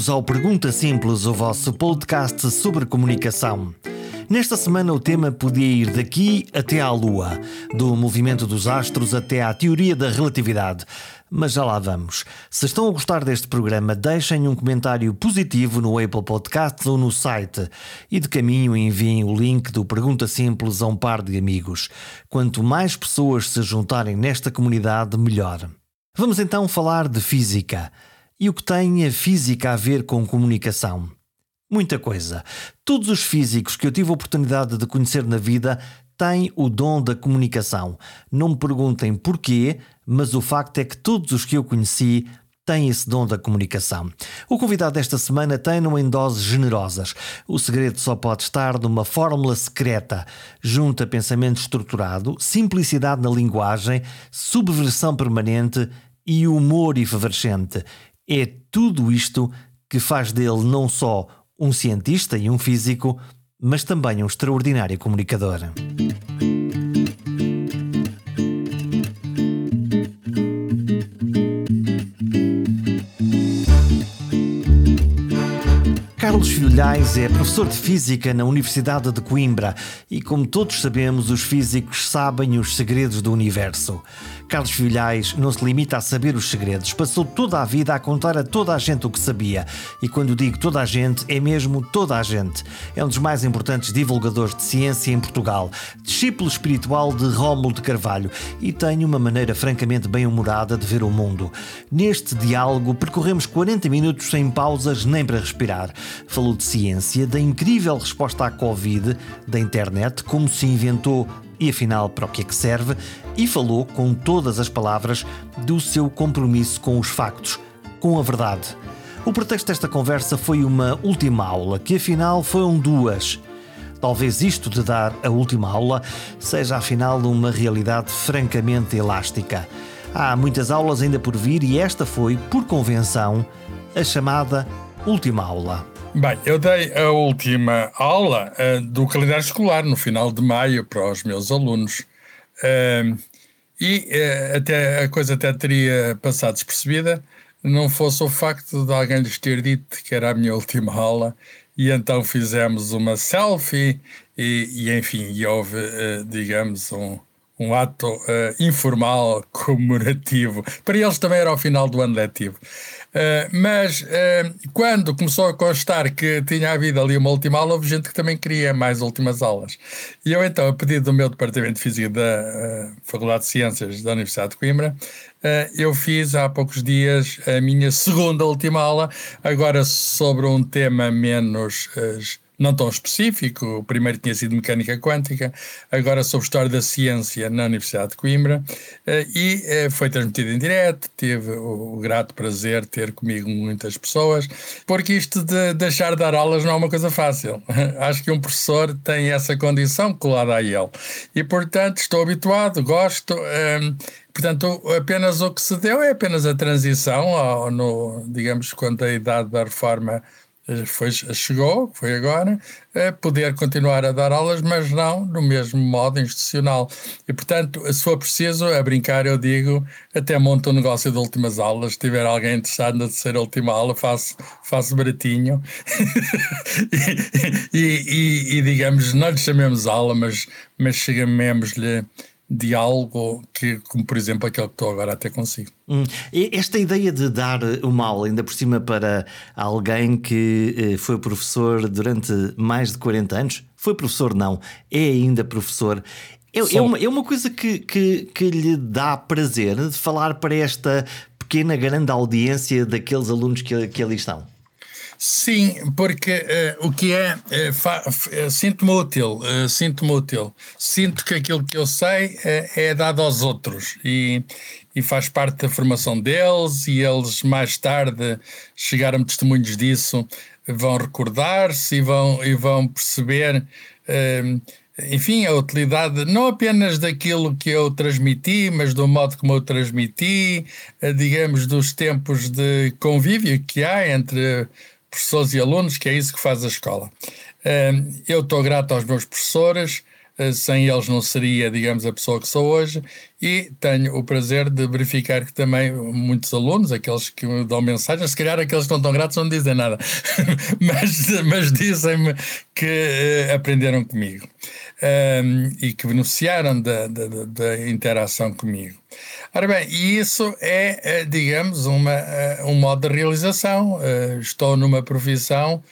Bem-vindos ao Pergunta Simples, o vosso podcast sobre comunicação. Nesta semana, o tema podia ir daqui até à Lua, do movimento dos astros até à teoria da relatividade. Mas já lá vamos. Se estão a gostar deste programa, deixem um comentário positivo no Apple Podcasts ou no site. E de caminho enviem o link do Pergunta Simples a um par de amigos. Quanto mais pessoas se juntarem nesta comunidade, melhor. Vamos então falar de física. E o que tem a física a ver com comunicação? Muita coisa. Todos os físicos que eu tive a oportunidade de conhecer na vida têm o dom da comunicação. Não me perguntem porquê, mas o facto é que todos os que eu conheci têm esse dom da comunicação. O convidado desta semana tem-no em doses generosas. O segredo só pode estar numa fórmula secreta. Junta pensamento estruturado, simplicidade na linguagem, subversão permanente e humor efervescente. É tudo isto que faz dele não só um cientista e um físico, mas também um extraordinário comunicador. Filhais é professor de Física na Universidade de Coimbra e, como todos sabemos, os físicos sabem os segredos do universo. Carlos Vilhais não se limita a saber os segredos, passou toda a vida a contar a toda a gente o que sabia. E quando digo toda a gente, é mesmo toda a gente. É um dos mais importantes divulgadores de ciência em Portugal, discípulo espiritual de Rómulo de Carvalho e tem uma maneira francamente bem-humorada de ver o mundo. Neste diálogo percorremos 40 minutos sem pausas nem para respirar. Falou de ciência, da incrível resposta à Covid, da internet, como se inventou e afinal para o que é que serve, e falou com todas as palavras do seu compromisso com os factos, com a verdade. O pretexto desta conversa foi uma última aula, que afinal foram duas. Talvez isto de dar a última aula seja afinal uma realidade francamente elástica. Há muitas aulas ainda por vir e esta foi, por convenção, a chamada última aula. Bem, eu dei a última aula uh, do calendário escolar no final de maio para os meus alunos. Uh, e uh, até a coisa até teria passado despercebida não fosse o facto de alguém lhes ter dito que era a minha última aula e então fizemos uma selfie e, e enfim, e houve, digamos, um, um ato informal comemorativo. Para eles também era ao final do ano letivo. Uh, mas uh, quando começou a constar que tinha havido ali uma última aula, houve gente que também queria mais últimas aulas. E eu, então, a pedido do meu departamento de Física da uh, Faculdade de Ciências da Universidade de Coimbra, eu fiz há poucos dias a minha segunda última aula, agora sobre um tema menos não tão específico. Primeiro tinha sido mecânica quântica, agora sobre história da ciência na Universidade de Coimbra, eh, e eh, foi transmitido em direto. Tive o grato prazer ter comigo muitas pessoas, porque isto de deixar de dar aulas não é uma coisa fácil. Acho que um professor tem essa condição colada a ele. E, portanto, estou habituado, gosto. Ehm, portanto, apenas o que se deu é apenas a transição, no, digamos, quando a idade da reforma foi, chegou, foi agora, a poder continuar a dar aulas, mas não no mesmo modo institucional. E, portanto, se for preciso, a brincar, eu digo, até monto um negócio de últimas aulas. Se tiver alguém interessado na terceira última aula, faço, faço baratinho. e, e, e, e, digamos, não lhe chamemos aula, mas, mas chamemos-lhe de algo que, como por exemplo aquele que estou agora até consigo. Hum. Esta ideia de dar uma aula, ainda por cima para alguém que eh, foi professor durante mais de 40 anos, foi professor não, é ainda professor, é, é, uma, é uma coisa que, que, que lhe dá prazer de falar para esta pequena, grande audiência daqueles alunos que, que ali estão. Sim, porque uh, o que é, uh, uh, sinto-me útil, sinto-me útil. Sinto que aquilo que eu sei é dado aos outros e, e faz parte da formação deles e eles mais tarde chegaram testemunhos disso, vão recordar-se e vão, e vão perceber enfim, a utilidade não apenas daquilo que eu transmiti, mas do modo como eu transmiti, digamos, dos tempos de convívio que há entre professores e alunos, que é isso que faz a escola. Eu estou grato aos meus professores, uh, sem eles não seria, digamos, a pessoa que sou hoje, e tenho o prazer de verificar que também muitos alunos, aqueles que me dão mensagens, se calhar aqueles que não estão gratos não dizem nada, mas, mas dizem-me que uh, aprenderam comigo um, e que beneficiaram da, da, da, interação comigo. Ora bem, e isso é, digamos, uma, um modo de realização. Uh, estou numa profissão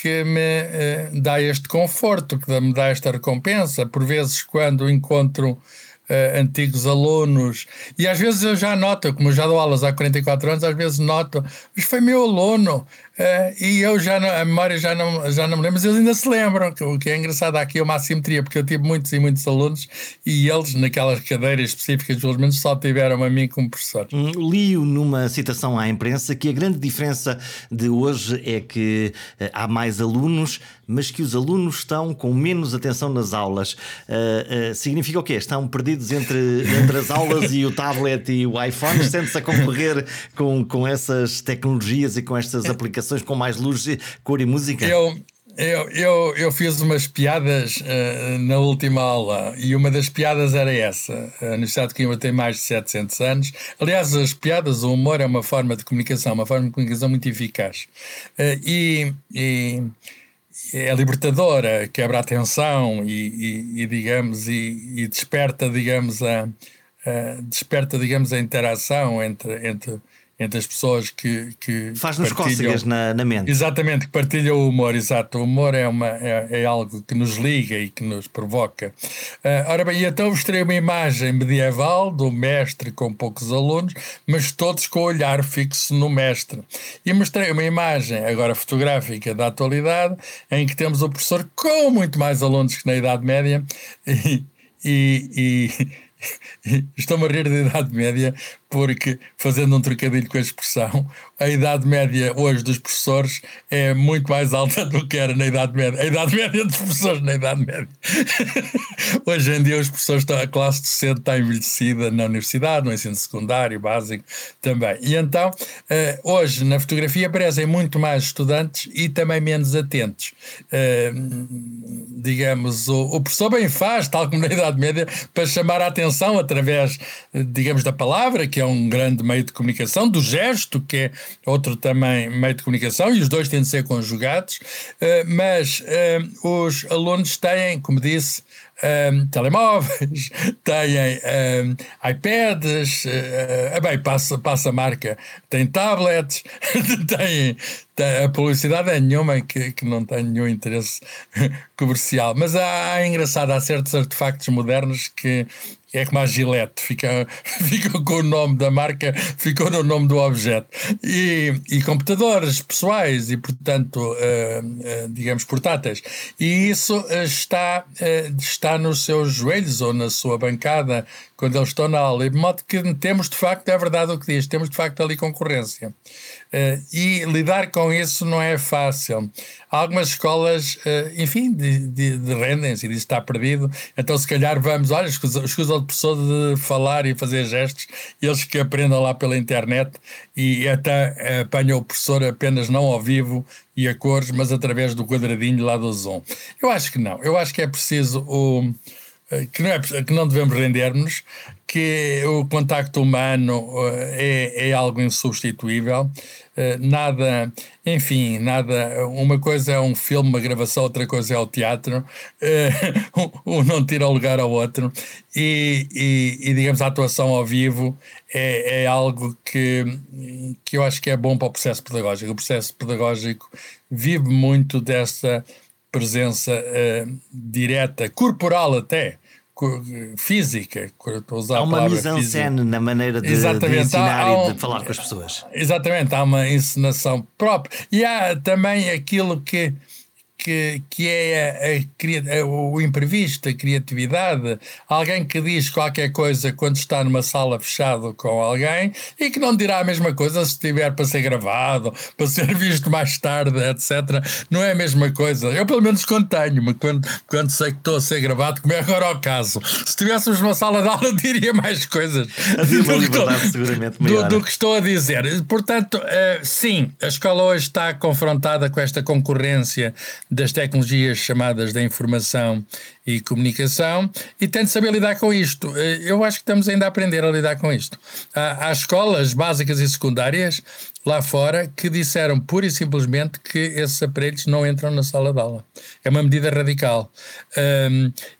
que me uh, dá este conforto, que me dá esta recompensa. Por vezes, quando encontro uh, antigos alunos, e às vezes eu já noto, como já dou aulas há 44 anos, às vezes noto, mas foi meu aluno, Uh, e eu já não, a memória já não, já não me lembro, mas eles ainda se lembram. O que é engraçado aqui é uma assimetria, porque eu tive muitos e muitos alunos e eles, naquelas cadeiras específicas, pelo menos, só tiveram a mim como professor. Hum, li-o numa citação à imprensa que a grande diferença de hoje é que uh, há mais alunos, mas que os alunos estão com menos atenção nas aulas. Uh, significa o quê? Estão perdidos entre, entre as aulas e o tablet e o iPhone? Sente-se a concorrer com, com essas tecnologias e com estas aplicações? com mais luz, cor e música? Eu, eu, eu, eu fiz umas piadas uh, na última aula e uma das piadas era essa. A Universidade de Coimbra tem mais de 700 anos. Aliás, as piadas, o humor é uma forma de comunicação, uma forma de comunicação muito eficaz. Uh, e, e, é libertadora, quebra a tensão e, e, e digamos, e, desperta, digamos, a, a, desperta, digamos, a interação entre, entre entre as pessoas que. que Faz-nos cócegas na, na mente. Exatamente, que partilham o humor, exato. O humor é, uma, é, é algo que nos liga e que nos provoca. Uh, ora bem, então mostrei uma imagem medieval do mestre com poucos alunos, mas todos com o olhar fixo no mestre. E mostrei uma imagem, agora fotográfica, da atualidade, em que temos o professor com muito mais alunos que na Idade Média e, e, e Estou-me a rir da Idade Média porque, fazendo um trocadilho com a expressão, a idade média hoje dos professores é muito mais alta do que era na Idade Média. A Idade Média dos professores na Idade Média. hoje em dia, os professores estão, a classe docente está envelhecida na universidade, no ensino secundário, básico também. E então, eh, hoje na fotografia aparecem muito mais estudantes e também menos atentos. Eh, digamos, o, professor bem faz, tal como na Idade Média, para chamar a atenção através, digamos, da palavra, que é um grande meio de comunicação, do gesto, que é outro também meio de comunicação, e os dois têm de ser conjugados, eh, mas eh, os alunos têm, como disse, um, ehm, telemóveis, têm um, iPads, uh, bem, passa, passa a marca, tem tablets, têm, a publicidade é nenhuma que, que não tem nenhum interesse comercial. Mas há, há engraçado, há certos artefactos modernos que é como a Gillette, fica, fica com o nome da marca, ficou no nome do objeto. E, e computadores pessoais e, portanto, uh, uh, digamos, portáteis. E isso está, uh, está nos seus joelhos ou na sua bancada quando eles estão na aula. de modo que temos, de facto, é verdade o que diz, temos, de facto, ali concorrência. e lidar com isso não é fácil. Algumas escolas, enfim, de, de, de rendem-se e diz está perdido, então se calhar vamos, olha, escusa, escusa de pessoa de falar e fazer gestos, eles que aprendam lá pela internet e até apanham o professor apenas não ao vivo e a cores, mas através do quadradinho lá do Zoom. Eu acho que não, eu acho que é preciso o eh, que não, é, que não devemos render-nos, que o contacto humano eh, é, é algo insubstituível. Eh, nada, enfim, nada. Uma coisa é um filme, uma gravação, outra coisa é o teatro. Um não tira lugar ao outro. E, e, e, digamos, a atuação ao vivo é, é algo que, que eu acho que é bom para o processo pedagógico. O processo pedagógico vive muito dessa presença direta, corporal até, física. Usar há uma mise-en-scène na maneira de, de ensinar há, há um, e de falar com as pessoas. Exatamente, há uma encenação própria. E há também aquilo que que, que é a, a, o imprevisto, a criatividade, alguém que diz qualquer coisa quando está numa sala fechada com alguém e que não dirá a mesma coisa se estiver para ser gravado, para ser visto mais tarde, etc. Não é a mesma coisa. Eu, pelo menos, contenho-me quando, quando sei que estou a ser gravado, como é agora o caso. Se estivéssemos numa sala de aula, diria mais coisas do, liberdade, seguramente do, do, que estou a dizer. Portanto, uh, sim, a escola hoje está confrontada com esta concorrência das tecnologias chamadas da informação e comunicação e tem de saber lidar com isto. Eh, eu acho que estamos ainda a aprender a lidar com isto. Há, há escolas básicas e secundárias lá fora que disseram pura e simplesmente que esses aparelhos não entram na sala de aula. É uma medida radical.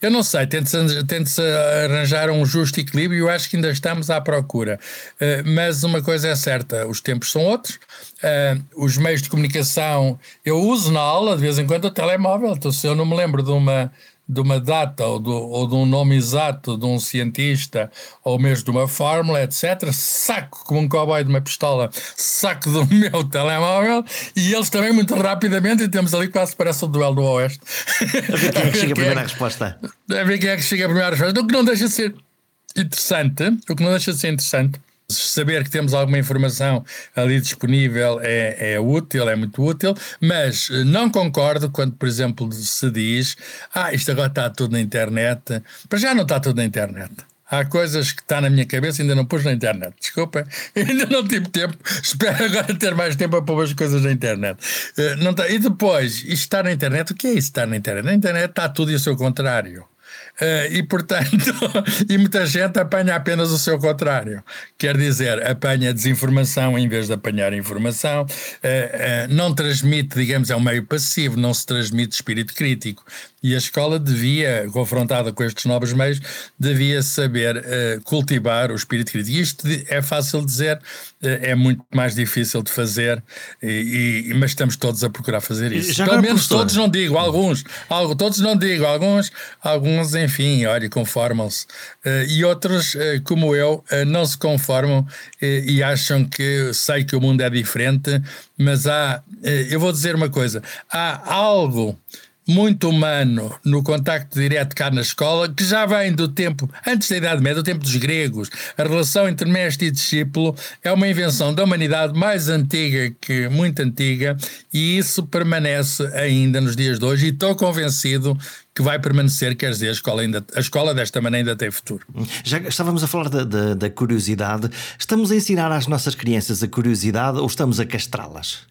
Eu não sei, tente-se tente arranjar um justo equilíbrio, eu acho que ainda estamos à procura. Uh, mas uma coisa é certa, os tempos são outros, uh, os meios de comunicação, eu uso na aula de vez em quando o telemóvel, então se eu não me lembro de uma de uma data ou, do, ou de um nome exato de um cientista ou mesmo de uma fórmula, etc., saco como um cowboy de uma pistola, saco do meu telemóvel e eles também muito rapidamente, e temos ali quase parece o duelo do Oeste. A ver quem é que chega a primeira resposta. A ver quem é que chega a primeira resposta. O que não deixa de ser interessante, o que não deixa de ser interessante saber que temos alguma informação ali disponível é, é útil, é muito útil, mas eh, não concordo quando, por exemplo, se diz: ah, isto agora está tudo na internet. Para já não está tudo na internet. Há coisas que está na minha cabeça ainda não pus na internet. Desculpa, ainda não tive tempo. Espero agora ter mais tempo para pôr as coisas na internet. Uh, não tá. E depois, isto está na internet, o que é isso estar na internet? Na internet está tudo e o seu contrário. Uh, e, portanto, e muita gente apanha apenas o seu contrário. Quer dizer, apanha desinformação em vez de apanhar informação, uh, uh, não transmite, digamos, é um meio passivo, não se transmite espírito crítico. E a escola devia, confrontada com estes novos meios, devia saber uh, cultivar o espírito crítico. Isto é fácil de dizer, uh, é muito mais difícil de fazer, e, e, mas estamos todos a procurar fazer isso. Já Pelo menos todos não digo, alguns, algo, todos não digo, alguns, alguns enfim, olha, conformam-se. Uh, e outros, como eu, não se conformam e acham que sei que o mundo é diferente, mas há, eu vou dizer uma coisa, há algo muito humano no contacto direto cá na escola, que já vem do tempo, antes da Idade Média, do tempo dos gregos. A relação entre mestre e discípulo é uma invenção da humanidade mais antiga que muito antiga, e isso permanece ainda nos dias de hoje, e estou convencido que vai permanecer, quer dizer, a escola, ainda, a escola desta maneira ainda tem futuro. Já estávamos a falar da, da, da curiosidade. Estamos a ensinar às nossas crianças a curiosidade ou estamos a castrá-las?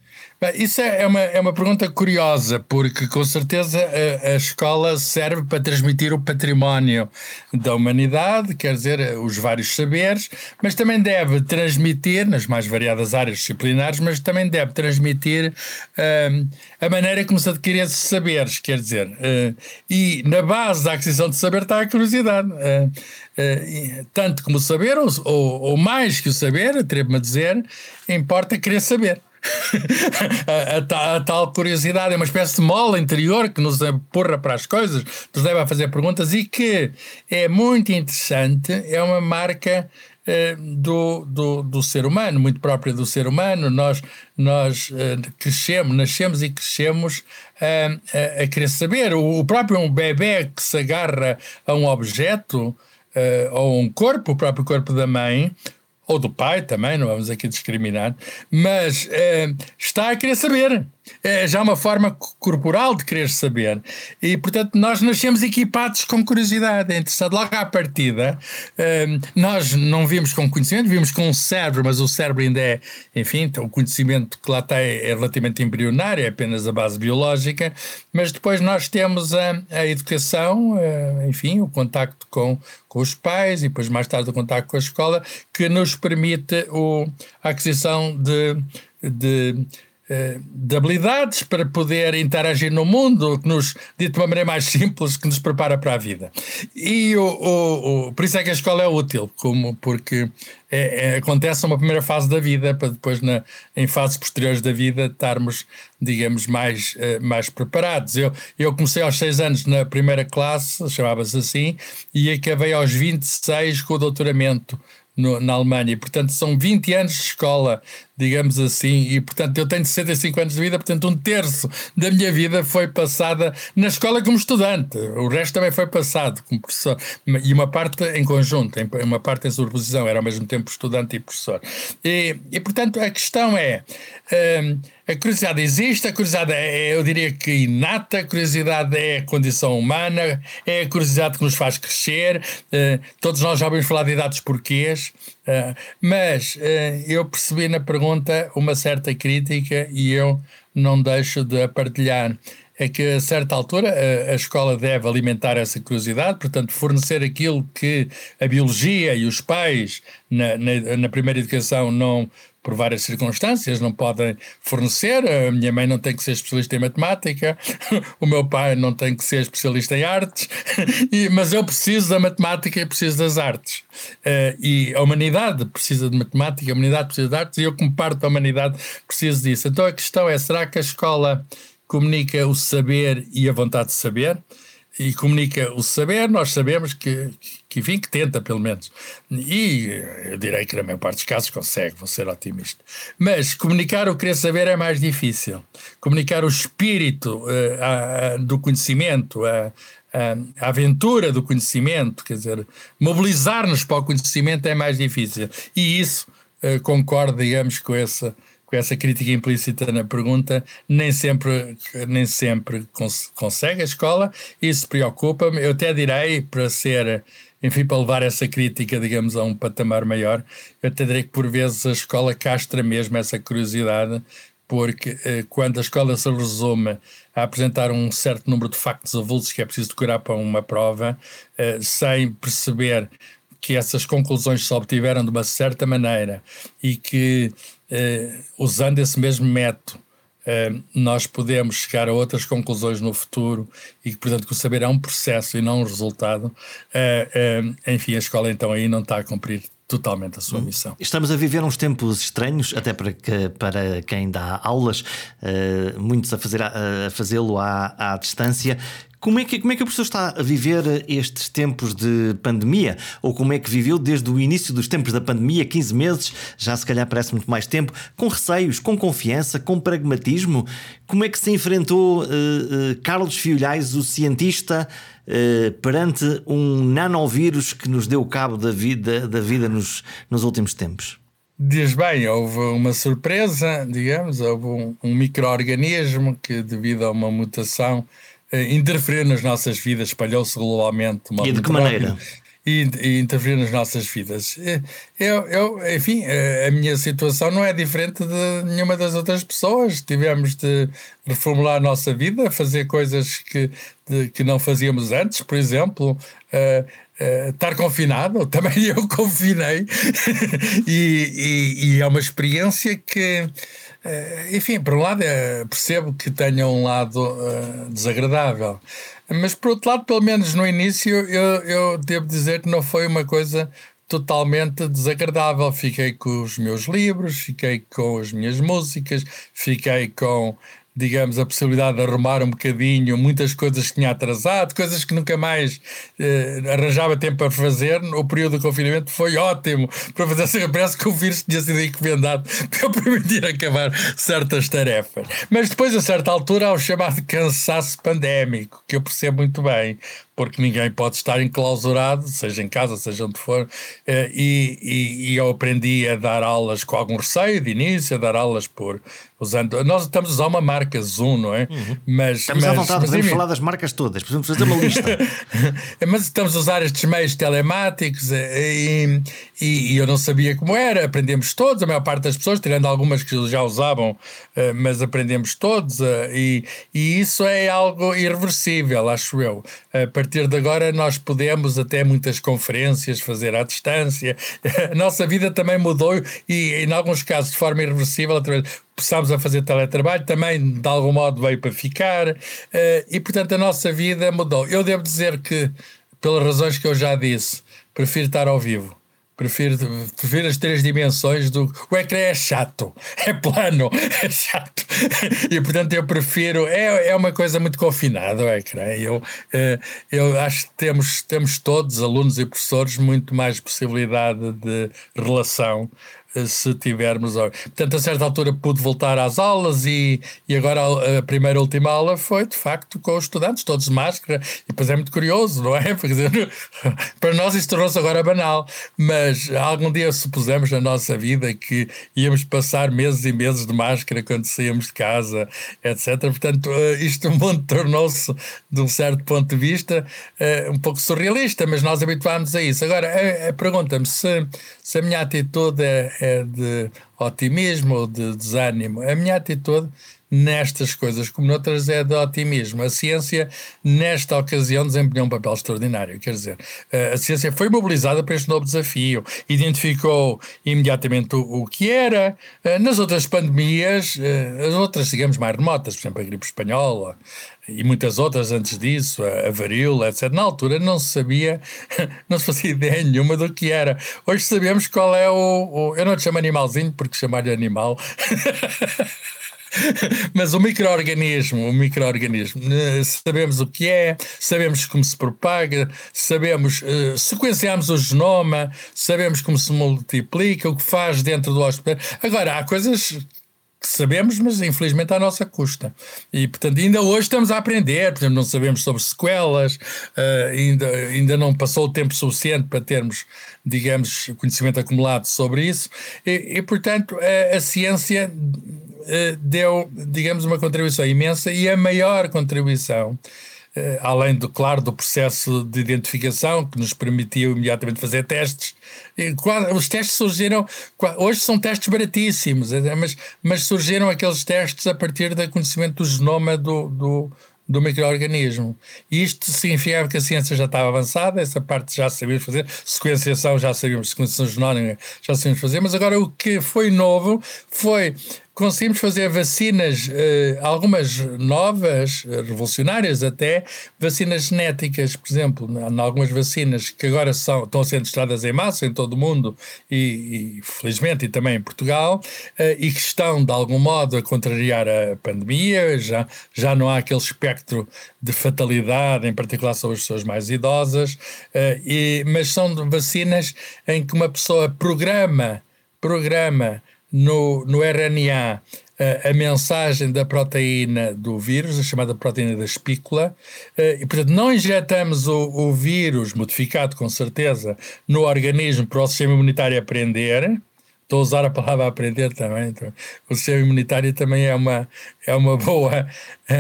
Isso é, é uma, é uma pergunta curiosa, porque com certeza a, a, escola serve para transmitir o património da humanidade, quer dizer, os vários saberes, mas também deve transmitir, nas mais variadas áreas disciplinares, mas também deve transmitir uh, a maneira como se adquire esses saberes, quer dizer, uh, e na base da aquisição de saber está a curiosidade. Uh, tanto como saber, ou, ou, ou mais que o saber, atrevo-me a dizer, importa querer saber. a, a, a, tal curiosidade é uma espécie de mola interior que nos empurra para as coisas, nos leva a fazer perguntas e que é muito interessante, é uma marca eh, do, do, do, ser humano, muito própria do ser humano. Nós, nós eh, crescemos, nascemos e crescemos eh, a, querer saber. O, o próprio um bebê que se agarra a um objeto ou a um corpo, o próprio corpo da mãe, ou do pai também, não vamos aqui discriminar, mas eh, está a querer saber. É já uma forma corporal de querer saber. E, portanto, nós nascemos equipados com curiosidade. É interessante. Logo à partida, eh, nós não vimos com conhecimento, vimos com um cérebro, mas o cérebro ainda é, enfim, o conhecimento que lá está é, relativamente embrionário, é apenas a base biológica, mas depois nós temos a, a educação, eh, enfim, o contacto com, com os pais e depois mais tarde o contacto com a escola, que nos permite o, a aquisição de, de de habilidades para poder interagir no mundo, que nos, dito de uma maneira mais simples, que nos prepara para a vida. E o, o, o por isso é que a escola é útil, como, porque é, é, acontece uma primeira fase da vida, para depois, na, em fases posteriores da vida, estarmos, digamos, mais, uh, mais preparados. Eu, eu comecei aos 6 anos na primeira classe, chamava-se assim, e acabei aos 26 com o doutoramento no, na Alemanha. Portanto, são 20 anos de escola, digamos assim, e, portanto, eu tenho 65 anos de vida, portanto, um terço da minha vida foi passada na escola como estudante. O resto também foi passado como professor. E uma parte em conjunto, uma parte em sobreposição, era ao mesmo tempo estudante e professor. E, e portanto, a questão é. Um, a curiosidade existe, a curiosidade é, eu diria que inata, a curiosidade é condição humana, é a curiosidade que nos faz crescer. Uh, todos nós já ouvimos falar de idades porquês, uh, mas uh, eu percebi na pergunta uma certa crítica e eu não deixo de a partilhar. é que a certa altura a, a, escola deve alimentar essa curiosidade, portanto, fornecer aquilo que a biologia e os pais na, na, na primeira educação não por várias circunstâncias, não podem fornecer. A minha mãe não tem que ser especialista em matemática, o meu pai não tem que ser especialista em artes, e, mas eu preciso da matemática e preciso das artes. Uh, e a humanidade precisa de matemática, a humanidade precisa de artes, e eu, como parte da humanidade, preciso disso. Então a questão é: será que a escola comunica o saber e a vontade de saber? E comunica o saber, nós sabemos que, que, enfim, que tenta, pelo menos. E eu direi que na maior parte dos casos consegue, vou ser otimista. Mas comunicar o querer saber é mais difícil. Comunicar o espírito uh, a, a, do conhecimento, a, a, aventura do conhecimento, quer dizer, mobilizar-nos para o conhecimento é mais difícil. E isso uh, concordo, digamos, com essa com essa crítica implícita na pergunta, nem sempre, nem sempre cons consegue a escola, isso preocupa-me. Eu até direi, para ser, enfim, para levar essa crítica, digamos, a um patamar maior, eu até direi que por vezes a escola castra mesmo essa curiosidade, porque eh, quando a escola se resume a apresentar um certo número de factos avulsos que é preciso decorar para uma prova, eh, sem perceber que essas conclusões se obtiveram de uma certa maneira e que eh, usando esse mesmo método, eh, nós podemos chegar a outras conclusões no futuro e que, portanto, que o saber é um processo e não um resultado. Eh, enfim, a escola então aí não está a cumprir totalmente a sua hum. missão. Estamos a viver uns tempos estranhos, até para, que, para quem dá aulas, uh, muitos a, fazer, a fazê-lo à, à distância. Como é, que, como é que o professor está a viver estes tempos de pandemia? Ou como é que viveu desde o início dos tempos da pandemia, 15 meses, já se calhar parece muito mais tempo, com receios, com confiança, com pragmatismo? Como é que se enfrentou uh, uh, Carlos Fiolhais, o cientista, uh, perante um nanovírus que nos deu cabo da vida, da vida nos, nos últimos tempos? Diz bem, houve uma surpresa, digamos, houve um, um microorganismo que, devido a uma mutação, interferir nas nossas vidas, espalhou-se globalmente. E de que maneira? E, e, interferir nas nossas vidas. Eh, eu, eu, enfim, eh, a minha situação não é diferente de nenhuma das outras pessoas. Tivemos de reformular a nossa vida, fazer coisas que, de, que não fazíamos antes, por exemplo. Uh, uh, estar confinado, também eu confinei, e, e, e é uma experiência que eh, enfim, por um lado é, percebo que tenha um lado uh, desagradável, mas por outro lado, pelo menos no início, eu, eu devo dizer que não foi uma coisa totalmente desagradável. Fiquei com os meus livros, fiquei com as minhas músicas, fiquei com digamos, a possibilidade de arrumar um bocadinho muitas coisas que tinha atrasado, coisas que nunca mais eh, arranjava tempo para fazer. O período de confinamento foi ótimo para fazer. Assim, parece que o vírus tinha sido encomendado para permitir acabar certas tarefas. Mas depois, a certa altura, há o chamado cansaço pandémico, que eu percebo muito bem porque ninguém pode estar enclausurado, seja em casa, seja onde for, eh, e, e, e, eu aprendi a dar aulas com algum receio de início, a dar aulas por usando. Nós estamos a usar uma marca Zoom, não é? Uhum. Mas, estamos mas, à vontade, mas, podemos falar das marcas todas, podemos fazer uma lista. mas estamos a usar estes meios telemáticos eh, e, e, e, eu não sabia como era, aprendemos todos, a maior parte das pessoas, tirando algumas que já usavam, eh, mas aprendemos todos, e, e isso é algo irreversível, acho eu. A partir de agora nós podemos até muitas conferências fazer à distância. A nossa vida também mudou e em alguns casos de forma irreversível, através começámos a fazer teletrabalho, também de algum modo veio para ficar, eh, e portanto a nossa vida mudou. Eu devo dizer que, pelas razões que eu já disse, prefiro estar ao vivo. Prefiro, prefiro as três dimensões do. O ecrã é chato, é plano, é chato. E portanto eu prefiro. É, é uma coisa muito confinada o ecrã. Eu, eh, eu acho que temos, temos todos, alunos e professores, muito mais possibilidade de relação se tivermos. Portanto, a certa altura pude voltar às aulas e, e agora a primeira última aula foi, de facto, com os estudantes, todos de máscara. E depois é muito curioso, não é? Para nós isso tornou-se agora banal, mas algum dia supusemos na nossa vida que íamos passar meses e meses de máscara quando saíamos de casa, etc. Portanto, eh, isto o mundo tornou-se, de um certo ponto de vista, eh, um pouco surrealista, mas nós habituámos a isso. Agora, pergunta-me se, se a minha atitude é é de otimismo ou de desânimo. A minha atitude nestas coisas como noutras é de otimismo. A ciência, nesta ocasião, desempenhou um papel extraordinário. Quer dizer, a ciência foi mobilizada para este novo desafio, identificou imediatamente o, que era. Nas outras pandemias, as outras, digamos, mais remotas, por exemplo, a gripe espanhola, e muitas outras antes disso, a, varíola, etc. Na altura não se sabia, não se fazia ideia nenhuma do que era. Hoje sabemos qual é o. o eu não te chamo animalzinho porque chamar-lhe animal. Mas o microorganismo, o microorganismo, eh, sabemos o que é, sabemos como se propaga, sabemos, uh, sequenciamos o genoma, sabemos como se multiplica, o que faz dentro do hóspede. Agora, há coisas que sabemos, mas infelizmente à nossa custa. E, portanto, ainda hoje estamos a aprender, por exemplo, não sabemos sobre sequelas, uh, ainda, ainda não passou o tempo suficiente para termos, digamos, conhecimento acumulado sobre isso, e, e portanto, a, a ciência deu, digamos, uma contribuição imensa e a maior contribuição eh, além do, claro, do processo de identificação que nos permitiu imediatamente fazer testes. Os testes surgiram, hoje são testes baratíssimos, eh, mas, mas surgiram aqueles testes a partir do conhecimento do genoma do, do, do microorganismo. Isto significava que a ciência já estava avançada, essa parte já sabíamos fazer, sequenciação já sabíamos, sequenciação genómica já sabíamos fazer, mas agora o que foi novo foi conseguimos fazer vacinas, eh, algumas novas, eh, revolucionárias até, vacinas genéticas, por exemplo, em algumas vacinas que agora são, estão sendo testadas em massa em todo o mundo e, e felizmente e também em Portugal, eh, e que estão de algum modo a contrariar a pandemia, já, já não há aquele espectro de fatalidade, em particular sobre as pessoas mais idosas, e, mas são vacinas em que uma pessoa programa, programa no, no RNA a, mensagem da proteína do vírus, a chamada proteína da espícula, e portanto não injetamos o, o vírus, modificado com certeza, no organismo para o sistema imunitário aprender, estou a usar a palavra aprender também. Então, o sistema imunitário também é uma, é uma boa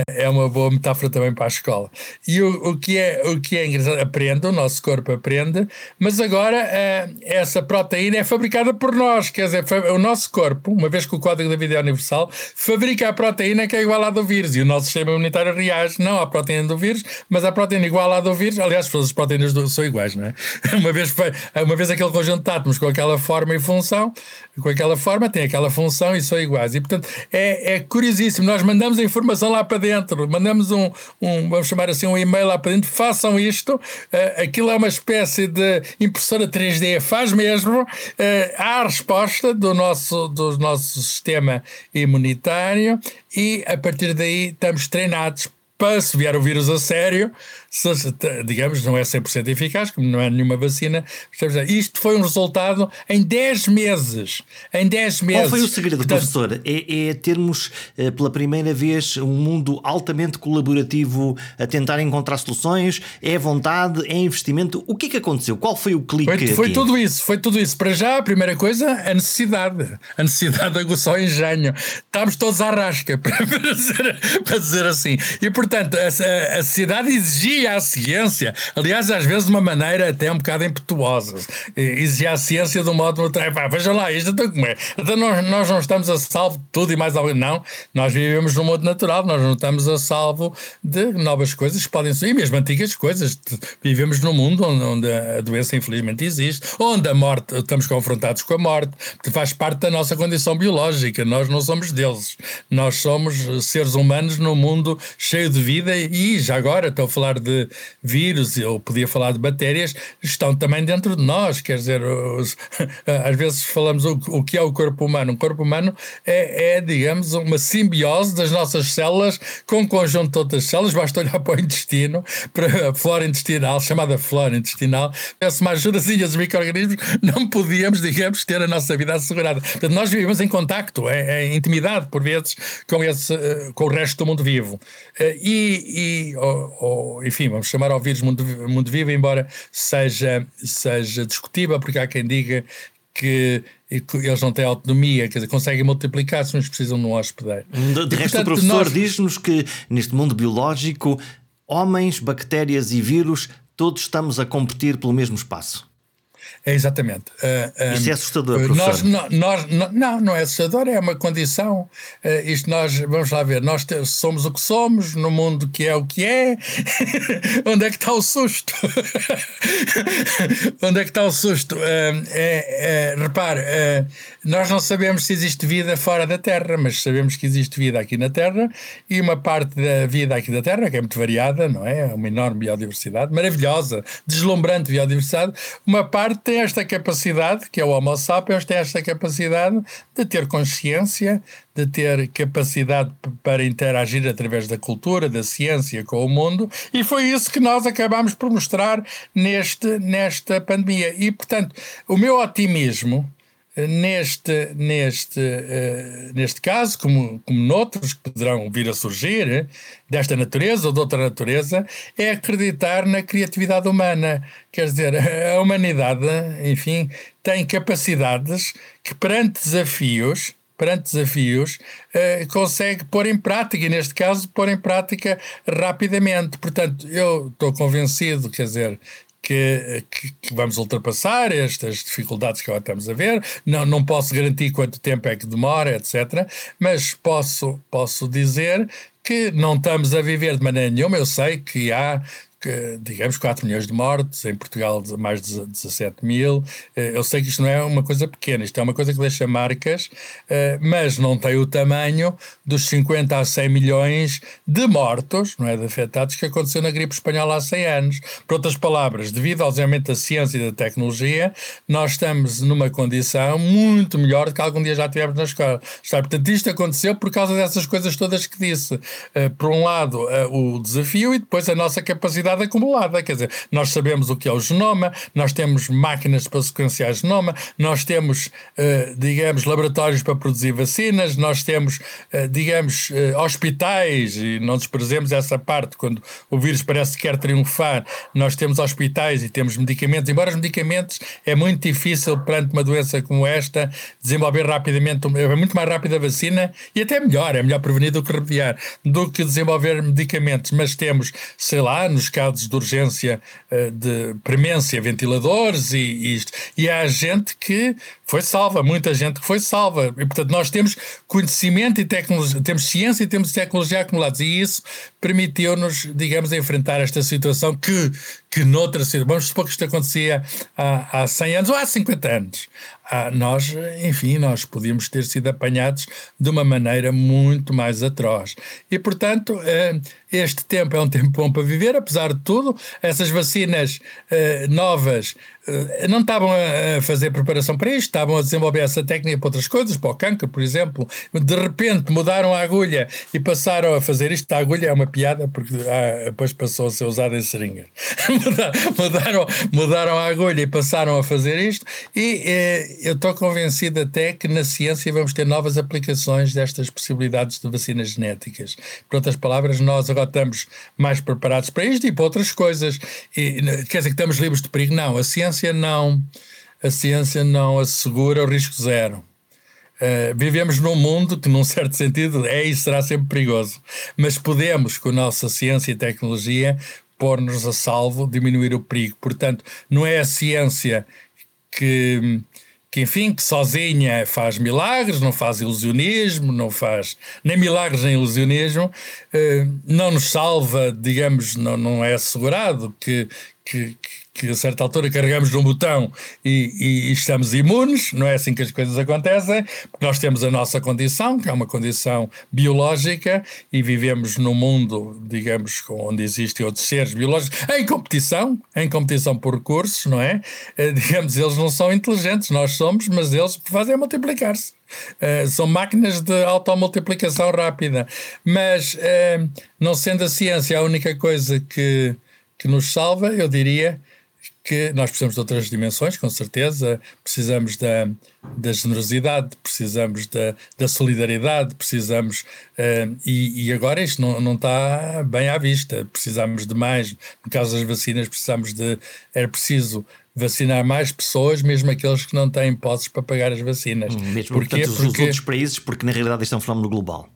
é uma boa metáfora também para a escola. E o, o, que, é, o que é engraçado, aprende, o nosso corpo aprende, mas agora é, essa proteína é fabricada por nós, quer dizer, o nosso corpo, uma vez que o código da vida é universal, fabrica a proteína que é igual à do vírus e o nosso sistema imunitário reage não à proteína do vírus, mas à proteína igual à do vírus. Aliás, todas as proteínas do, são iguais, não é? Uma vez, uma vez aquele conjunto de átomos com aquela forma e função, com aquela forma, tem aquela função e são iguais. E portanto é, é curiosíssimo. Nós mandamos a informação lá para dentro, mandamos um, um, vamos chamar assim, um e-mail lá para dentro, façam isto, uh, aquilo é uma espécie de impressora 3D, faz mesmo, uh, há a resposta do nosso, do nosso sistema imunitário. E a partir daí estamos treinados. Para se vier o vírus a sério, digamos, não é 100% eficaz, como não é nenhuma vacina. Isto foi um resultado em 10 meses. Em 10 meses. Qual foi o segredo, Portanto, professor? É, é, termos eh, pela primeira vez um mundo altamente colaborativo a tentar encontrar soluções? É vontade? É investimento? O que é que aconteceu? Qual foi o clique? Foi, foi tudo isso, foi tudo isso. Para já, a primeira coisa, a necessidade. A necessidade aguçou o engenho. Estávamos todos à rasca, para dizer, para dizer assim. E portanto, a, a, a sociedade exigia a ciência, aliás, às vezes de uma maneira até um bocado impetuosa, exigia a ciência de um modo. Pá, veja lá, isto então como é? Então nós, nós não estamos a salvo de tudo e mais algo. Não, nós vivemos num mundo natural, nós não estamos a salvo de novas coisas que podem e mesmo antigas coisas. Vivemos num mundo onde, onde a doença infelizmente existe, onde a morte, estamos confrontados com a morte, que faz parte da nossa condição biológica. Nós não somos deuses, nós somos seres humanos num mundo cheio de vida e já agora estou a falar de de vírus, ou podia falar de bactérias, estão também dentro de nós. Quer dizer, os, às vezes falamos o, o, que é o corpo humano. O corpo humano é, é, digamos, uma simbiose das nossas células com um conjunto de outras células. Basta olhar para o intestino, para a flora intestinal, chamada flora intestinal. Peço uma ajudazinha dos micro-organismos, não podíamos, digamos, ter a nossa vida assegurada. Portanto, nós vivemos em contacto, é, é intimidade, por vezes, com, esse, eh, com o resto do mundo vivo. Eh, e, e ou, ou, enfim, enfim, vamos chamar ao vírus mundo, mundo vivo, embora seja, seja discutível, porque há quem diga que eles não têm autonomia, quer dizer, conseguem multiplicar-se, mas precisam de um hospedeiro. De, de resto, o professor nós... diz-nos que neste mundo biológico, homens, bactérias e vírus, todos estamos a competir pelo mesmo espaço. É exatamente. Uh, Isso é assustador, professor. Nós, nós, nós, não, não é assustador, é uma condição. Uh, isto nós, vamos lá ver, nós somos o que somos, no mundo que é o que é. Onde é que está o susto? Onde é que está o susto? Uh, é, é, repare, nós não sabemos se existe vida fora da Terra, mas sabemos que existe vida aqui na Terra e uma parte da vida aqui da Terra, que é muito variada, não é? Uma enorme biodiversidade, maravilhosa, deslumbrante biodiversidade. Uma parte tem esta capacidade, que é o Homo sapiens, tem esta capacidade de ter consciência, de ter capacidade para interagir através da cultura, da ciência com o mundo, e foi isso que nós acabamos por mostrar neste, nesta pandemia. E, portanto, o meu otimismo neste, neste, uh, neste caso, como, como noutros que poderão vir a surgir, desta natureza ou de outra natureza, é acreditar na criatividade humana. Quer dizer, a humanidade, enfim, tem capacidades que perante desafios perante desafios, uh, consegue pôr em prática, e neste caso, pôr em prática rapidamente. Portanto, eu estou convencido, quer dizer, que, que, que, vamos ultrapassar estas dificuldades que agora estamos a ver. Não, não posso garantir quanto tempo é que demora, etc. Mas posso, posso dizer que não estamos a viver de maneira nenhuma. Eu sei que há que, digamos, 4 milhões de mortes, em Portugal mais de 17 mil. Eh, eu sei que isto não é uma coisa pequena, isto é uma coisa que deixa marcas, eh, mas não tem o tamanho dos 50 a 100 milhões de mortos, não é, de afetados, que aconteceu na gripe espanhola há 100 anos. Por outras palavras, devido ao desenvolvimento da ciência e da tecnologia, nós estamos numa condição muito melhor do que algum dia já tivemos na escola. Portanto, isto aconteceu por causa dessas coisas todas que disse. Eh, por um lado, o desafio e depois a nossa capacidade acumulada. Quer dizer, nós sabemos o que é o genoma, nós temos máquinas para sequenciar genoma, nós temos, uh, digamos, laboratórios para produzir vacinas, nós temos, uh, digamos, uh, hospitais, e não desprezemos essa parte, quando o vírus parece que quer triunfar, nós temos hospitais e temos medicamentos, embora os medicamentos é muito difícil perante uma doença como esta desenvolver rapidamente, é muito mais rápida a vacina e até melhor, é melhor prevenir do que remediar, do que desenvolver medicamentos, mas temos, sei lá, nos de urgência eh, de premência, ventiladores e isto. E há gente que foi salva, muita gente foi salva. E, portanto, nós temos conhecimento e tecnologia, temos ciência e temos tecnologia acumulados. E isso permitiu-nos, digamos, enfrentar esta situação que, que noutra vamos supor que isto acontecia há, há 100 anos ou há 50 anos. Ah, nós, enfim, nós podíamos ter sido apanhados de uma maneira muito mais atroz. E, portanto, eh, este tempo é um tempo bom para viver, apesar de tudo. Essas vacinas eh, novas não estavam a fazer preparação para isto, estavam a desenvolver essa técnica para outras coisas, para o cancro, por exemplo. De repente mudaram a agulha e passaram a fazer isto. A agulha é uma piada porque ah, depois passou a ser usada em seringas. mudaram, mudaram a agulha e passaram a fazer isto. E eh, eu estou convencido até que na ciência vamos ter novas aplicações destas possibilidades de vacinas genéticas. Por outras palavras, nós agora estamos mais preparados para isto e para outras coisas. E, quer dizer que estamos livres de perigo? Não, a ciência ciência não, a ciência não assegura o risco zero. Uh, vivemos num mundo que, num certo sentido, é e será sempre perigoso. Mas podemos, com a nossa ciência e tecnologia, pôr-nos a salvo, diminuir o perigo. Portanto, não é a ciência que, que, enfim, que sozinha faz milagres, não faz ilusionismo, não faz nem milagres nem ilusionismo, uh, não nos salva, digamos, não, não é assegurado que, que, que a certa altura carregamos num botão e, e, estamos imunes, não é assim que as coisas acontecem, porque nós temos a nossa condição, que é uma condição biológica, e vivemos num mundo, digamos, onde existem outros seres biológicos, em competição, em competição por recursos, não é? Eh, digamos, eles não são inteligentes, nós somos, mas eles que fazem multiplicar-se. Uh, são máquinas de automultiplicação rápida. Mas, uh, não sendo a ciência a única coisa que que nos salva, eu diria que nós precisamos de outras dimensões, com certeza, precisamos da, da generosidade, precisamos da, da solidariedade, precisamos, uh, e, e, agora isto não, não está bem à vista, precisamos de mais, no caso das vacinas, precisamos de, era preciso vacinar mais pessoas, mesmo aqueles que não têm posses para pagar as vacinas. Hum, mesmo, portanto, os outros países, porque na realidade isto é um fenómeno global.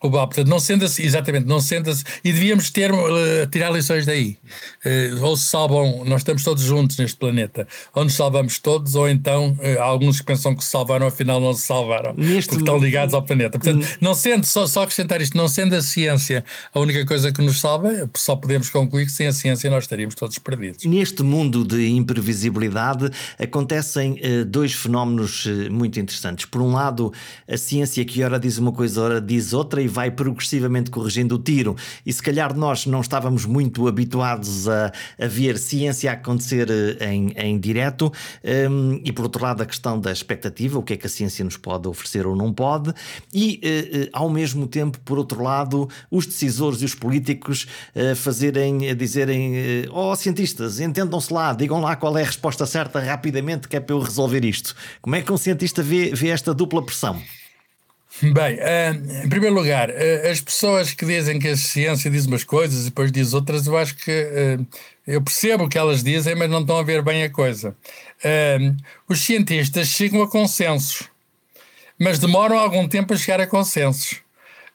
Global. Portanto, não sendo assim, exatamente, não sendo assim, e devíamos ter, uh, tirar lições daí. Uh, ou se salvam, nós estamos todos juntos neste planeta, ou nos salvamos todos, ou então uh, alguns que pensam que se salvaram, afinal não se salvaram, neste porque estão ligados ao planeta. Portanto, hum. não sendo, só, só acrescentar isto, não sendo a ciência a única coisa que nos salva, só podemos concluir que sem a ciência nós estaríamos todos perdidos. Neste mundo de imprevisibilidade acontecem dois fenómenos muito interessantes. Por um lado, a ciência que ora diz uma coisa, ora diz outra, e vai progressivamente corrigindo o tiro. E se calhar nós não estávamos muito habituados a, a ver ciência acontecer eh, em, em direto. Um, e por outro lado, a questão da expectativa, o que é que a ciência nos pode oferecer ou não pode. E uh, ao mesmo tempo, por outro lado, os decisores e os políticos uh, fazerem, dizerem: uh, Oh, cientistas, entendam-se lá, digam lá qual é a resposta certa rapidamente, que é para eu resolver isto. Como é que um cientista vê, vê esta dupla pressão? Bem, uh, em primeiro lugar, uh, as pessoas que dizem que a ciência diz umas coisas e depois diz outras, eu acho que uh, eu percebo o que elas dizem, mas não estão a ver bem a coisa. os cientistas chegam a consensos, mas demoram algum tempo a chegar a consensos.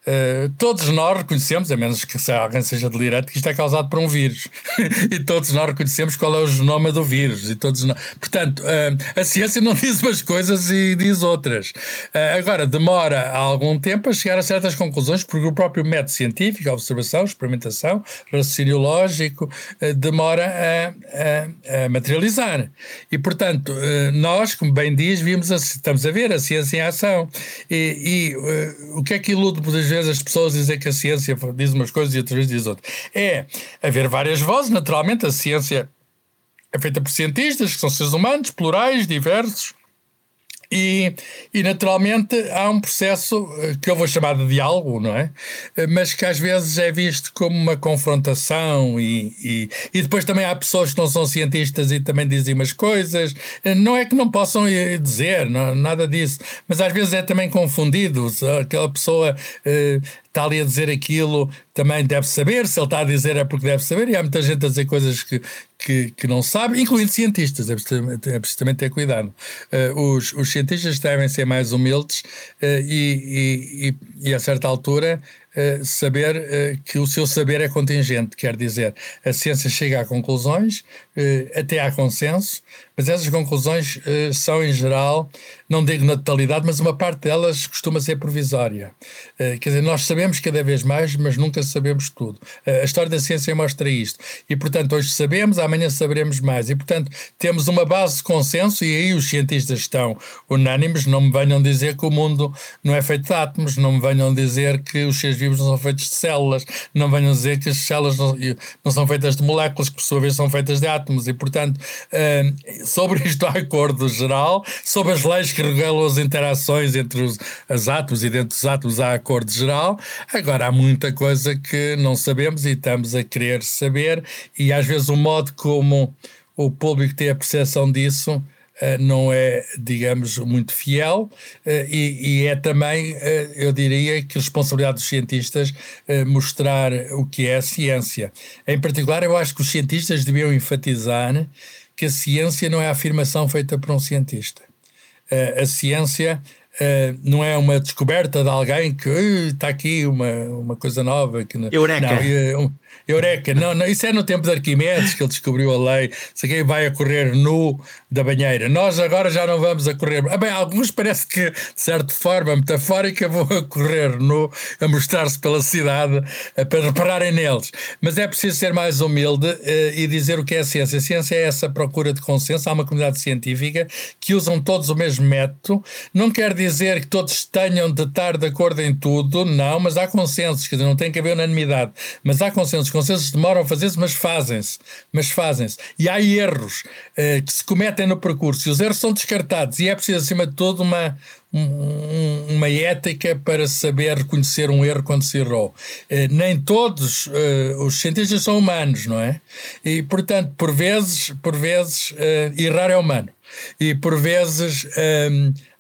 Uh, todos nós reconhecemos, a menos que alguém seja delirante, que isto é causado por um vírus. e todos nós reconhecemos qual é o genoma do vírus. E todos nós... Portanto, uh, a ciência não diz umas coisas e diz outras. Uh, agora, demora algum tempo a chegar a certas conclusões, porque o próprio método científico, a observação, experimentação, raciocínio lógico, demora a, a, a, materializar. E, portanto, nós, como bem diz, vimos a, estamos a ver a ciência em ação. E, e o que é que ilude, por vezes as pessoas dizem que a ciência diz umas coisas e outras vezes diz outras. É haver várias vozes, naturalmente, a ciência é feita por cientistas, que são seres humanos, plurais, diversos, e, e, naturalmente há um processo eh, que eu vou chamar de diálogo, não é? Eh, mas que às vezes é visto como uma confrontação, e, e, e, depois também há pessoas que não são cientistas e também dizem umas coisas. Eh, não é que não possam dizer, não, nada disso, mas às vezes é também confundido. Aquela pessoa está ali a dizer aquilo, também deve saber, se ele está a dizer é porque deve saber, e há muita gente a dizer coisas que, que, que não sabe, incluindo cientistas, é preciso, é preciso ter cuidado. Uh, os, os cientistas devem ser mais humildes uh, e, e, e, a certa altura, uh, saber que o seu saber é contingente, quer dizer, a ciência chega a conclusões, até há consenso, mas essas conclusões uh, são, em geral, não digo na totalidade, mas uma parte delas costuma ser provisória. Uh, quer dizer, nós sabemos cada vez mais, mas nunca sabemos tudo. Uh, a história da ciência mostra isto. E, portanto, hoje sabemos, amanhã saberemos mais. E, portanto, temos uma base de consenso, e aí os cientistas estão unânimes. Não me venham dizer que o mundo não é feito de átomos, não me venham dizer que os seres vivos não são feitos de células, não venham dizer que as células não, não são feitas de moléculas, que por sua vez são feitas de átomos. E, portanto, sobre isto há acordo geral, sobre as leis que regulam as interações entre os as átomos e dentro dos átomos há acordo geral. Agora há muita coisa que não sabemos e estamos a querer saber, e às vezes o modo como o público tem a percepção disso. Uh, não é, digamos, muito fiel uh, e, e, é também, uh, eu diria, que responsabilidade dos cientistas mostrar o que é a ciência. Em particular, eu acho que os cientistas deviam enfatizar que a ciência não é a afirmação feita por um cientista. A ciência uh, não é uma descoberta de alguém que está aqui uma, uma coisa nova. Que, Eureka! Não, Eureka, não, não, isso é no tempo de Arquimedes que ele descobriu a lei. Se quem vai a correr nu da banheira. Nós agora já não vamos a correr. Ah, bem, alguns parece que, de certa forma metafórica, vão a correr nu, a mostrar-se pela cidade, eh, para repararem neles. Mas é preciso ser mais humilde uh, e dizer o que é a ciência. A ciência é essa procura de consenso. Há uma comunidade científica que usam todos o mesmo método. Não quer dizer que todos tenham de estar de acordo em tudo, não, mas há consensos, quer dizer, não tem que haver unanimidade. Mas há consensos consensos demoram a fazer-se, mas fazem-se. Mas fazem-se. E há erros uh, que se cometem no percurso e os erros são descartados. E é preciso, acima de tudo, uma, um, uma ética para saber reconhecer um erro quando se errou. Uh, nem todos uh, os cientistas são humanos, não é? E, portanto, por vezes, por vezes errar é humano. E por vezes.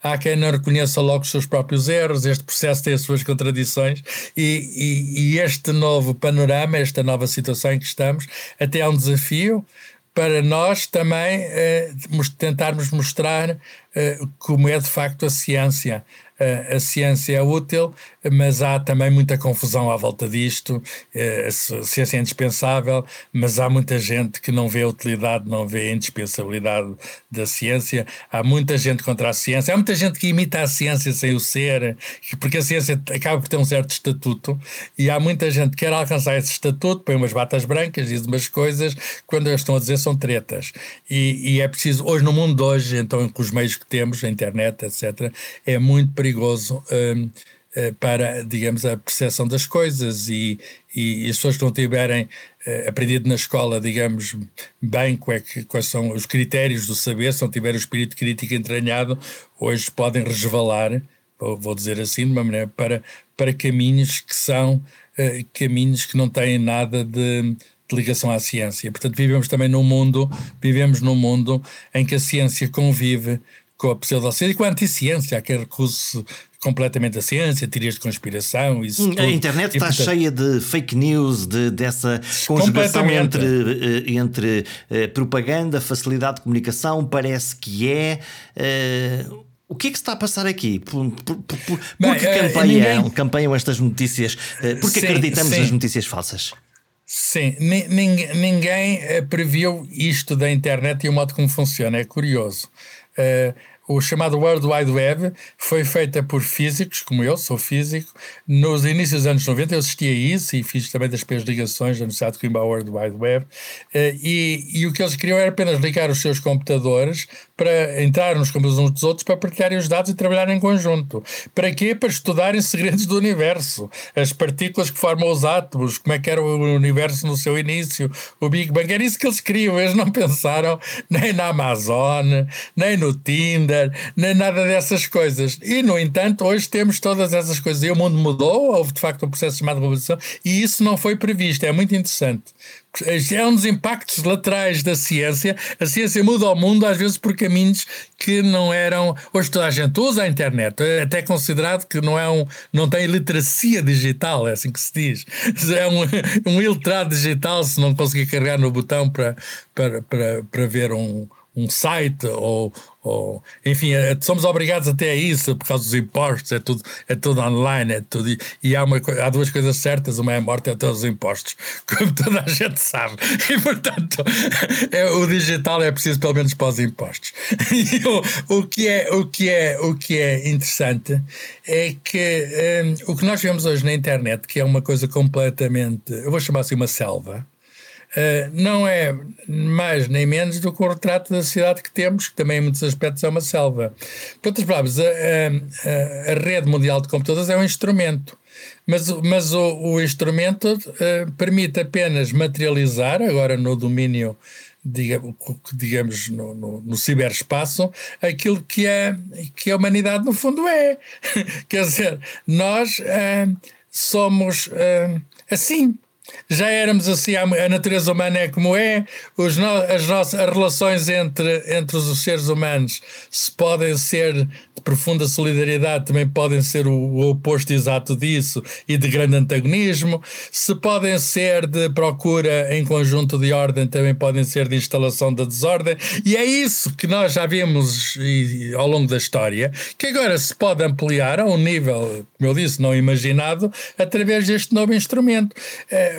Há quem não reconheça logo os seus próprios erros, este processo tem as suas contradições e, e, e este novo panorama, esta nova situação em que estamos, até é um desafio para nós também eh, tentarmos mostrar eh, como é de facto a ciência. A, a ciência é útil, mas há também muita confusão à volta disto. A ciência é indispensável, mas há muita gente que não vê a utilidade, não vê a indispensabilidade da ciência. Há muita gente contra a ciência, há muita gente que imita a ciência sem o ser, porque a ciência acaba por ter um certo estatuto, e há muita gente que quer alcançar esse estatuto, põe umas batas brancas, diz umas coisas, quando eles estão a dizer são tretas. E, e é preciso, hoje no mundo de hoje, então com os meios que temos, a internet, etc., é muito perigoso. Um, eh, para, digamos, a percepção das coisas e, e, e as pessoas que não tiverem uh, aprendido na escola, digamos, bem é quais são os critérios do saber, se não tiver o espírito crítico entranhado, hoje podem resvalar, vou, vou dizer assim, de uma maneira, para, para caminhos que são uh, caminhos que não têm nada de, de ligação à ciência. Portanto, vivemos também num mundo, vivemos num mundo em que a ciência convive com a pseudociência e com a anticiência, aquele recurso completamente a ciência, teorias de conspiração. Isso a internet está portanto, cheia de fake news, de, dessa conjugação entre, eh, entre uh, propaganda, facilidade de comunicação, parece que é. Uh, o que é que se está a passar aqui? Por, por, por, por Bem, que campanham, ninguém... campanham estas notícias? Por que acreditamos sim. nas notícias falsas? Sim, ninguém, ninguém previu isto da internet e o modo como funciona, é curioso. Uh, o chamado World Wide Web foi feita por físicos, como eu, sou físico. Nos inícios dos anos 90 eu assisti a isso e fiz também das primeiras ligações da Universidade de Coimbra ao World Wide Web. Eh, e, e, o que eles queriam era apenas ligar os seus computadores para entrar nos computadores uns dos outros para partilharem os dados e trabalharem em conjunto. Para quê? Para estudarem segredos do universo, as partículas que formam os átomos, como é que era o universo no seu início, o Big Bang. Era isso que eles queriam. Eles não pensaram nem na Amazon, nem no Tinder, nem nada dessas coisas. E, no entanto, hoje temos todas essas coisas. E o mundo mudou, houve de facto um processo chamado revolução, e isso não foi previsto. É muito interessante é um dos impactos laterais da ciência. A ciência muda o mundo, às vezes, por caminhos que não eram. Hoje toda a gente usa a internet, é até considerado que não, é um, não tem literacia digital, é assim que se diz. É um, um iletrado digital se não conseguir carregar no botão para, para, para, para ver um, um site ou, ou enfim, é, somos obrigados até a isso por causa dos impostos, é tudo, é tudo online, é tudo, e, e há, uma, há duas coisas certas, uma é a morte e outra os impostos, como toda a gente sabe, e portanto é, o digital é preciso pelo menos para os impostos. O, o, que é, o, que é, o que é interessante é que um, o que nós vemos hoje na internet, que é uma coisa completamente, eu vou chamar assim uma selva, não é mais nem menos do que o retrato da cidade que temos, que também em muitos aspectos é uma selva. Por outras palavras, a, a, a rede mundial de computadores é um instrumento, mas, mas o, o instrumento uh, permite apenas materializar, agora no domínio digamos, no, no, no, ciberespaço, aquilo que, é, que a humanidade no fundo é. Quer dizer, nós uh, somos assim já éramos assim, a natureza humana é como é, os no, as nossas as relações entre, entre os seres humanos se podem ser profunda solidariedade, também podem ser o, o oposto exato disso e de grande antagonismo, se podem ser de procura em conjunto de ordem, também podem ser de instalação da desordem, e é isso que nós já vimos e, ao longo da história, que agora se pode ampliar a um nível, como eu disse, não imaginado, através deste novo instrumento. É,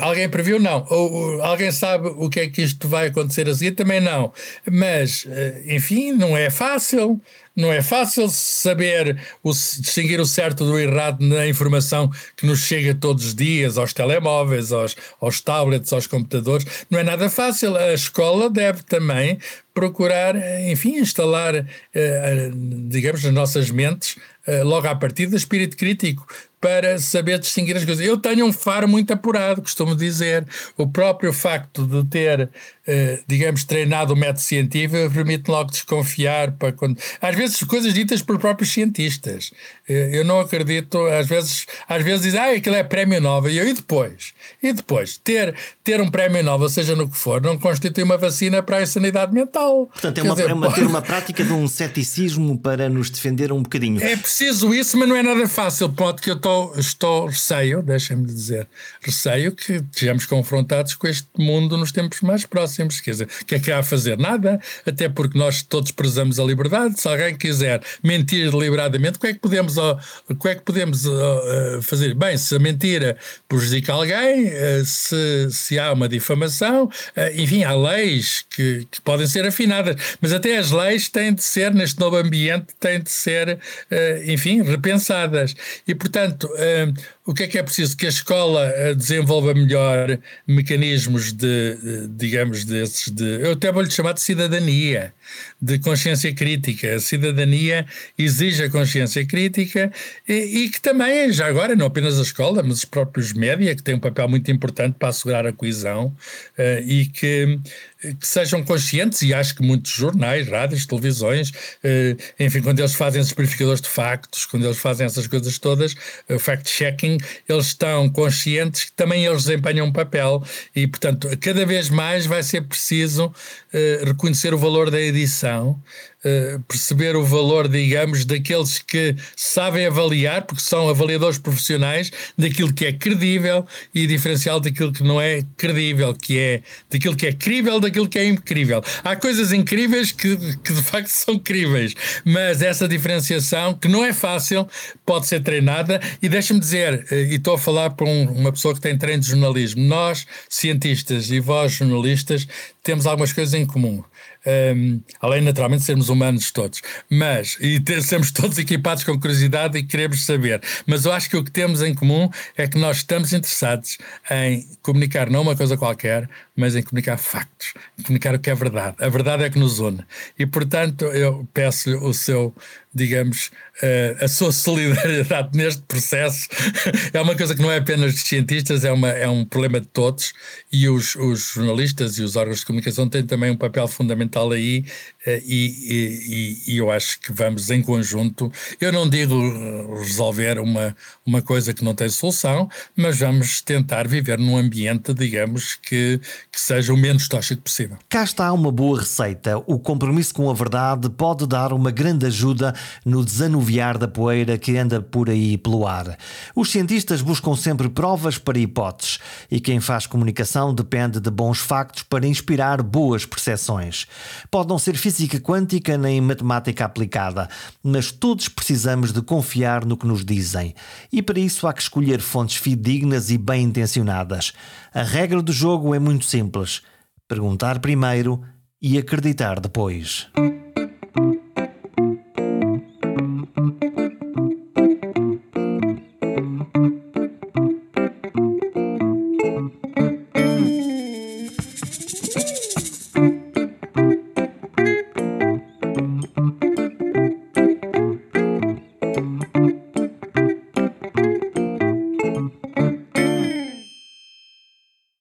alguém previu? Não. Ou, alguém sabe o que é que isto vai acontecer a seguir? Também não. Mas, eh, enfim, não é fácil. Não é fácil saber o, distinguir o certo do errado na informação que nos chega todos os dias aos telemóveis, aos, aos tablets, aos computadores. Não é nada fácil. A escola deve também procurar, enfim, instalar, eh, digamos, nas nossas mentes, eh, logo à partida, espírito crítico para saber distinguir as coisas. Eu tenho um faro muito apurado, costumo dizer. O próprio facto de ter, eh, digamos, treinado o método científico permite logo desconfiar. Para quando... Às vezes, coisas ditas por próprios cientistas. Eh, eu não acredito, às vezes, às vezes dizem, ah, aquilo é prémio Nobel. E, eu, e depois? E depois? Ter, ter um prémio Nobel, seja no que for, não constitui uma vacina para a sanidade mental. Portanto, é, uma, dizer, é uma, ter uma prática de um ceticismo para nos defender um bocadinho. É preciso isso, mas não é nada fácil. Pode que eu estou, estou receio, deixem-me dizer, receio que estejamos confrontados com este mundo nos tempos mais próximos. Quer dizer, o que é que há a fazer? Nada, até porque nós todos prezamos a liberdade. Se alguém quiser mentir deliberadamente, o que é que podemos, é que podemos uh, fazer? Bem, se a mentira prejudica alguém, uh, se, se há uma difamação, uh, enfim, há leis que, que podem ser afinadas, mas até as leis têm de ser, neste novo ambiente, têm de ser, enfim, repensadas. E, portanto, uh, o que é que é preciso? Que a escola uh, desenvolva melhor mecanismos de, digamos, desses de. Eu até vou-lhe chamar de cidadania, de consciência crítica. A cidadania exige a consciência crítica e, e que também, já agora, não apenas a escola, mas os próprios média, que têm um papel muito importante para assegurar a coesão uh, e que que sejam conscientes, e acho que muitos jornais, rádios, televisões, eh, enfim, quando eles fazem esses verificadores de factos, quando eles fazem essas coisas todas, o eles estão conscientes que também eles desempenham um papel e, portanto, cada vez mais vai ser preciso eh, reconhecer o valor da edição, eh, perceber o valor, digamos, daqueles que sabem avaliar, porque são avaliadores profissionais, daquilo que é credível e diferencial daquilo que não é credível, que é daquilo que é crível, daquilo que é incrível. Há coisas incríveis que, que de facto são críveis, mas essa diferenciação, que não é fácil, pode ser treinada. E deixa-me dizer, eh, e estou a falar para um, uma pessoa que tem treino de jornalismo, nós, cientistas e vós, jornalistas, temos algumas coisas em comum. Um, além naturalmente de sermos humanos todos, mas e ter, sermos todos equipados com curiosidade e queremos saber. Mas eu acho que o que temos em comum é que nós estamos interessados em comunicar não uma coisa qualquer, mas em comunicar factos, em comunicar o que é verdade. A verdade é que nos une. E portanto eu peço o seu digamos, uh, a sua solidariedade neste processo é uma coisa que não é apenas dos cientistas, é, uma, é um problema de todos e os, os jornalistas e os órgãos de comunicação têm também um papel fundamental aí uh, e, e, e, eu acho que vamos em conjunto, eu não digo resolver uma, uma coisa que não tem solução, mas vamos tentar viver num ambiente, digamos, que, que seja o menos tóxico possível. Cá está uma boa receita. O compromisso com a verdade pode dar uma grande ajuda no desanuviar da poeira que anda por aí pelo ar. Os cientistas buscam sempre provas para hipóteses e quem faz comunicação depende de bons factos para inspirar boas percepções. Pode não ser física quântica nem matemática aplicada, mas todos precisamos de confiar no que nos dizem. E para isso há que escolher fontes fidedignas e bem intencionadas. A regra do jogo é muito simples: perguntar primeiro e acreditar depois.